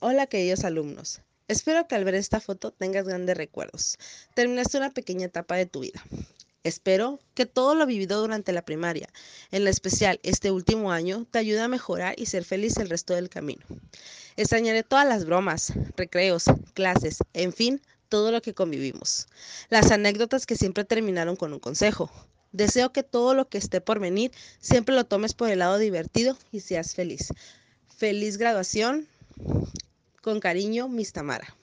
Hola queridos alumnos. Espero que al ver esta foto tengas grandes recuerdos. Terminaste una pequeña etapa de tu vida. Espero que todo lo vivido durante la primaria, en lo especial este último año, te ayude a mejorar y ser feliz el resto del camino. Extrañaré todas las bromas, recreos, clases, en fin, todo lo que convivimos. Las anécdotas que siempre terminaron con un consejo. Deseo que todo lo que esté por venir siempre lo tomes por el lado divertido y seas feliz. Feliz graduación. Con cariño, Miss Tamara.